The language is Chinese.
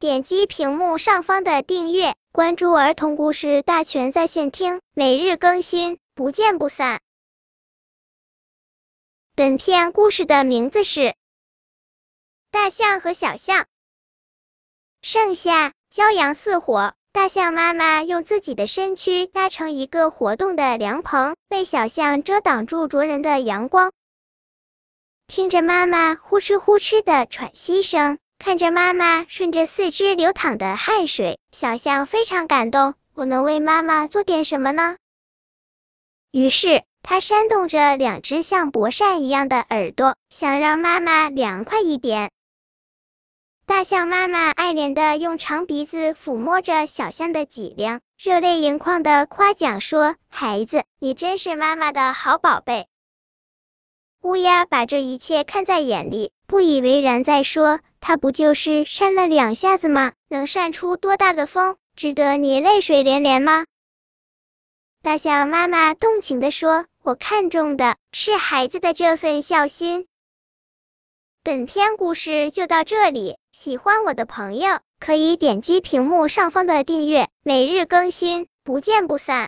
点击屏幕上方的订阅，关注儿童故事大全在线听，每日更新，不见不散。本片故事的名字是《大象和小象》。盛夏，骄阳似火，大象妈妈用自己的身躯搭成一个活动的凉棚，为小象遮挡住灼人的阳光。听着妈妈呼哧呼哧的喘息声，看着妈妈顺着四肢流淌的汗水，小象非常感动。我能为妈妈做点什么呢？于是，它扇动着两只像薄扇一样的耳朵，想让妈妈凉快一点。大象妈妈爱怜的用长鼻子抚摸着小象的脊梁，热泪盈眶的夸奖说：“孩子，你真是妈妈的好宝贝。”乌鸦把这一切看在眼里，不以为然，在说：“它不就是扇了两下子吗？能扇出多大的风，值得你泪水连连吗？”大象妈妈动情的说：“我看中的是孩子的这份孝心。”本篇故事就到这里，喜欢我的朋友可以点击屏幕上方的订阅，每日更新，不见不散。